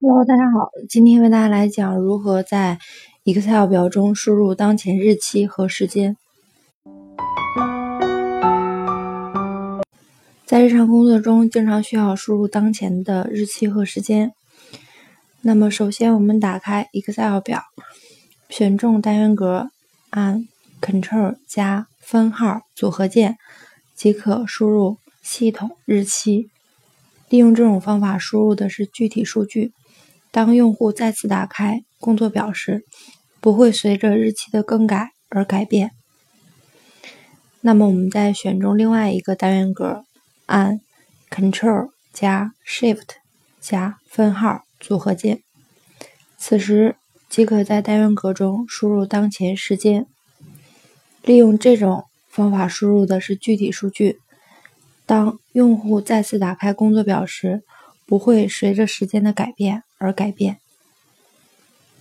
Hello，大家好，今天为大家来讲如何在 Excel 表中输入当前日期和时间。在日常工作中，经常需要输入当前的日期和时间。那么，首先我们打开 Excel 表，选中单元格，按 Ctrl 加分号组合键，即可输入系统日期。利用这种方法输入的是具体数据。当用户再次打开工作表时，不会随着日期的更改而改变。那么，我们再选中另外一个单元格，按 Ctrl 加 Shift 加分号组合键，此时即可在单元格中输入当前时间。利用这种方法输入的是具体数据。当用户再次打开工作表时，不会随着时间的改变而改变。